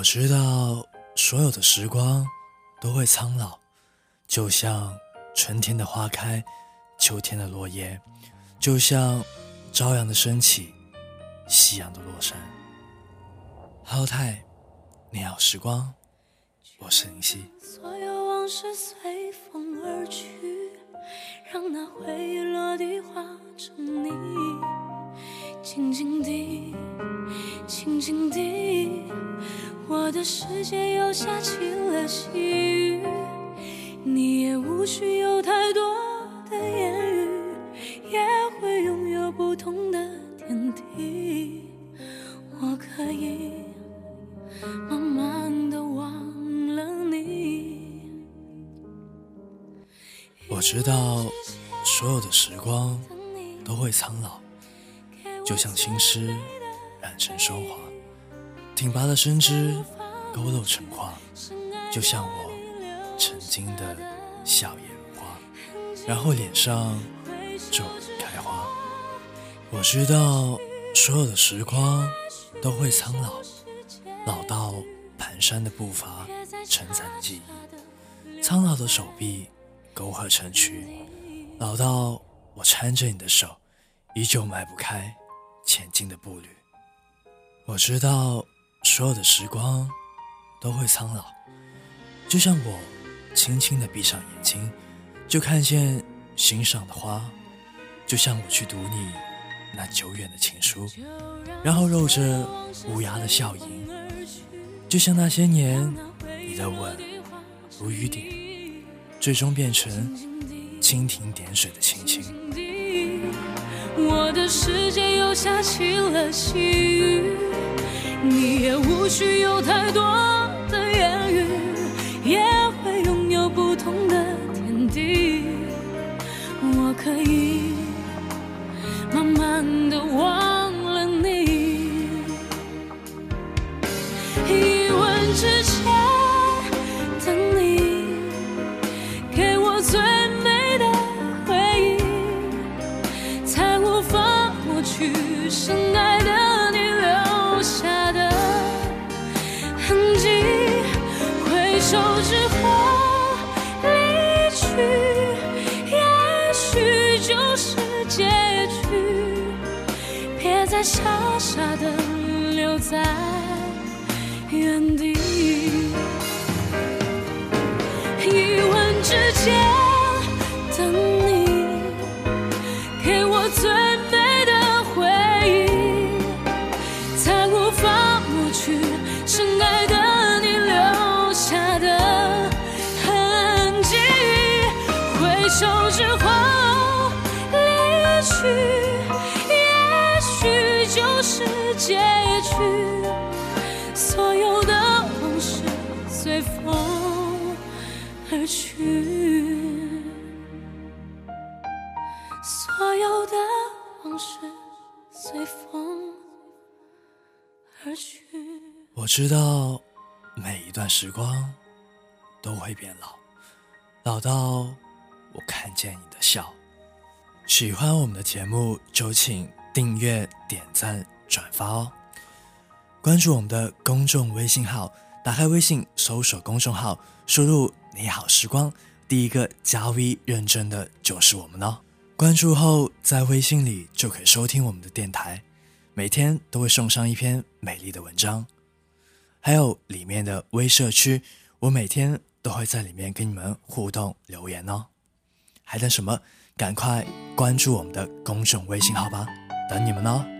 我知道所有的时光都会苍老，就像春天的花开，秋天的落叶，就像朝阳的升起，夕阳的落山。浩泰，你好，时光，我是林夕。所有往事随风而去，让那回忆落地化成泥，静静地，静静地。我的世界又下起了细雨，你也无需有太多的言语，也会拥有不同的天地。我可以慢慢的忘了你。我知道所有的时光都会苍老，就像青丝染成霜华。挺拔的身姿勾勒成画，就像我曾经的笑颜如花，然后脸上就开花。我知道所有的时光都会苍老，老到蹒跚的步伐承载记忆，苍老的手臂勾合成曲，老到我搀着你的手，依旧迈不开前进的步履。我知道。所有的时光都会苍老，就像我轻轻的闭上眼睛，就看见欣赏的花；就像我去读你那久远的情书，然后揉着无涯的笑龈；就像那些年你的吻如雨点，最终变成蜻蜓点水的亲亲。我的世界下起了细雨。你也无需有太多的言语，也会拥有不同的天地。我可以慢慢的忘傻傻的留在原地。一吻之间等你，给我最美的回忆，才无法抹去深爱的你留下的痕迹。挥。手之后离去，结局。所有的往事随风而去，所有的往事随风而去。我知道，每一段时光都会变老，老到。我看见你的笑，喜欢我们的节目就请订阅、点赞、转发哦！关注我们的公众微信号，打开微信搜索公众号，输入“你好时光”，第一个加 V 认证的就是我们哦。关注后，在微信里就可以收听我们的电台，每天都会送上一篇美丽的文章，还有里面的微社区，我每天都会在里面跟你们互动留言哦。还等什么？赶快关注我们的公众微信号吧，等你们呢！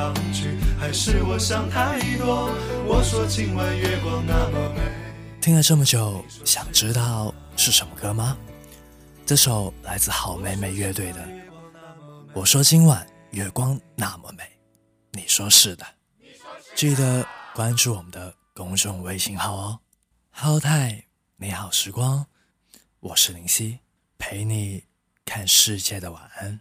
抗拒，还是我想太多？我说今晚月光那么美。听了这么久，想知道是什么歌吗？这首来自好妹妹乐队的《我说今晚月光那么美》，你说是的。记得关注我们的公众微信号哦。浩泰，美好时光，我是林夕，陪你看世界的晚安。